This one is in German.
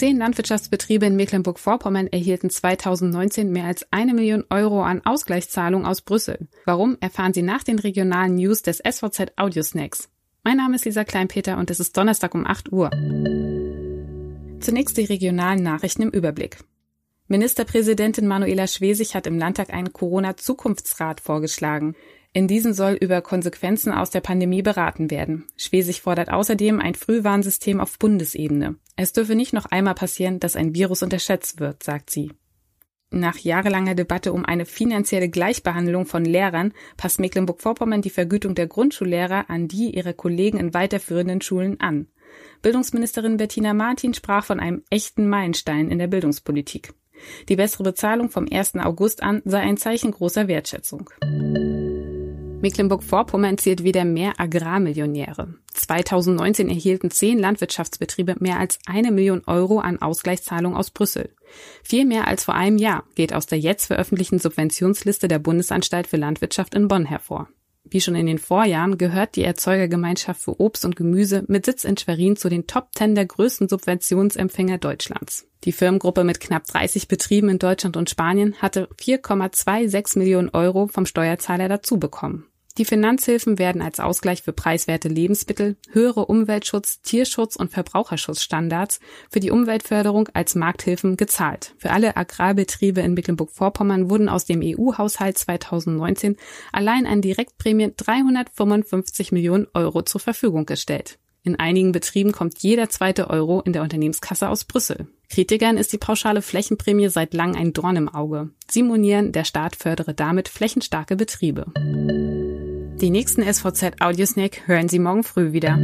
Zehn Landwirtschaftsbetriebe in Mecklenburg-Vorpommern erhielten 2019 mehr als eine Million Euro an Ausgleichszahlungen aus Brüssel. Warum, erfahren Sie nach den regionalen News des SVZ Audio Snacks. Mein Name ist Lisa Kleinpeter und es ist Donnerstag um 8 Uhr. Zunächst die regionalen Nachrichten im Überblick. Ministerpräsidentin Manuela Schwesig hat im Landtag einen Corona-Zukunftsrat vorgeschlagen. In diesem soll über Konsequenzen aus der Pandemie beraten werden. Schwesig fordert außerdem ein Frühwarnsystem auf Bundesebene. Es dürfe nicht noch einmal passieren, dass ein Virus unterschätzt wird, sagt sie. Nach jahrelanger Debatte um eine finanzielle Gleichbehandlung von Lehrern passt Mecklenburg-Vorpommern die Vergütung der Grundschullehrer an die ihrer Kollegen in weiterführenden Schulen an. Bildungsministerin Bettina Martin sprach von einem echten Meilenstein in der Bildungspolitik. Die bessere Bezahlung vom 1. August an sei ein Zeichen großer Wertschätzung. Mecklenburg-Vorpommern zählt wieder mehr Agrarmillionäre. 2019 erhielten zehn Landwirtschaftsbetriebe mehr als eine Million Euro an Ausgleichszahlungen aus Brüssel. Viel mehr als vor einem Jahr geht aus der jetzt veröffentlichten Subventionsliste der Bundesanstalt für Landwirtschaft in Bonn hervor. Wie schon in den Vorjahren gehört die Erzeugergemeinschaft für Obst und Gemüse mit Sitz in Schwerin zu den Top Ten der größten Subventionsempfänger Deutschlands. Die Firmengruppe mit knapp 30 Betrieben in Deutschland und Spanien hatte 4,26 Millionen Euro vom Steuerzahler dazu bekommen. Die Finanzhilfen werden als Ausgleich für preiswerte Lebensmittel, höhere Umweltschutz, Tierschutz und Verbraucherschutzstandards für die Umweltförderung als Markthilfen gezahlt. Für alle Agrarbetriebe in Mecklenburg-Vorpommern wurden aus dem EU-Haushalt 2019 allein an Direktprämien 355 Millionen Euro zur Verfügung gestellt. In einigen Betrieben kommt jeder zweite Euro in der Unternehmenskasse aus Brüssel. Kritikern ist die pauschale Flächenprämie seit langem ein Dorn im Auge. Sie monieren, der Staat fördere damit flächenstarke Betriebe. Die nächsten SVZ Audiosnack hören Sie morgen früh wieder.